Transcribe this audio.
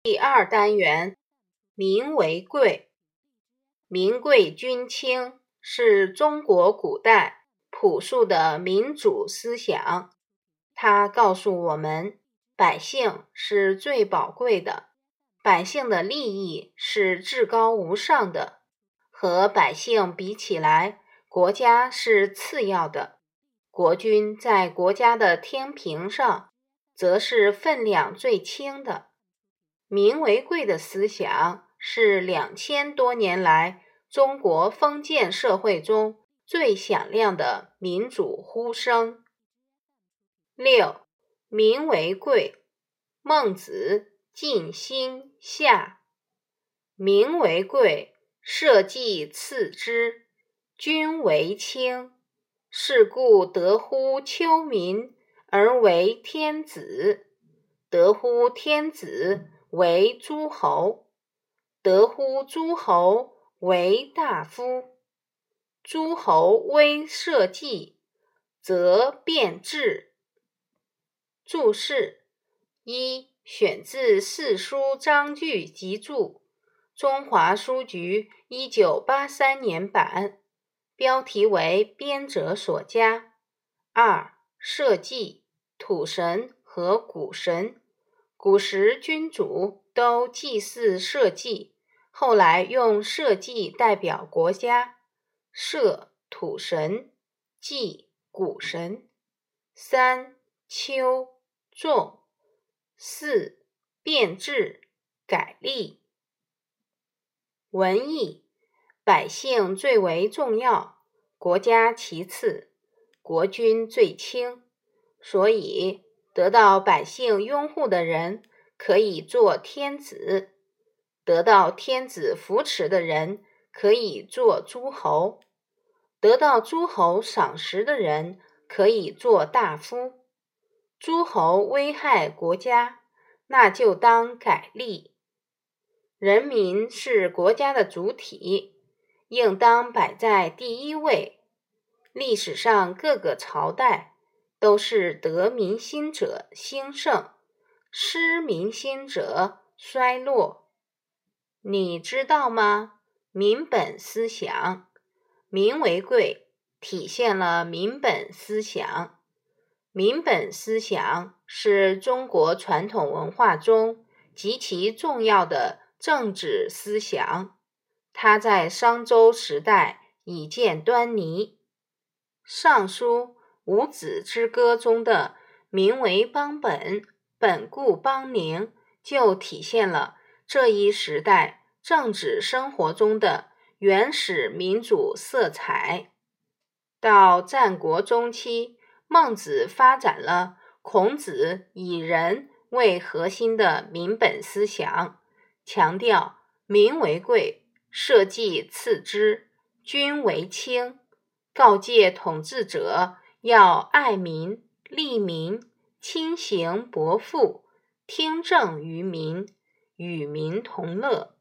第二单元，民为贵，民贵君轻是中国古代朴素的民主思想。它告诉我们，百姓是最宝贵的，百姓的利益是至高无上的。和百姓比起来，国家是次要的。国君在国家的天平上，则是分量最轻的。民为贵的思想是两千多年来中国封建社会中最响亮的民主呼声。六，民为贵。孟子尽心下。民为贵，社稷次之，君为轻。是故得乎丘民而为天子，得乎天子。为诸侯，得乎诸侯为大夫。诸侯威社稷，则变质。注释一：选自《四书章句集注》，中华书局一九八三年版，标题为编者所加。二：社稷，土神和谷神。古时君主都祭祀社稷，后来用社稷代表国家。社土神，稷谷神。三秋种。四变质改立。文艺，百姓最为重要，国家其次，国君最轻，所以。得到百姓拥护的人可以做天子，得到天子扶持的人可以做诸侯，得到诸侯赏识的人可以做大夫。诸侯危害国家，那就当改立。人民是国家的主体，应当摆在第一位。历史上各个朝代。都是得民心者兴盛，失民心者衰落。你知道吗？民本思想，民为贵，体现了民本思想。民本思想是中国传统文化中极其重要的政治思想，它在商周时代已见端倪。《尚书》。五子之歌中的“民为邦本，本固邦宁”就体现了这一时代政治生活中的原始民主色彩。到战国中期，孟子发展了孔子以人为核心的民本思想，强调“民为贵，社稷次之，君为轻”，告诫统治者。要爱民、利民、亲行薄赋、听政于民、与民同乐。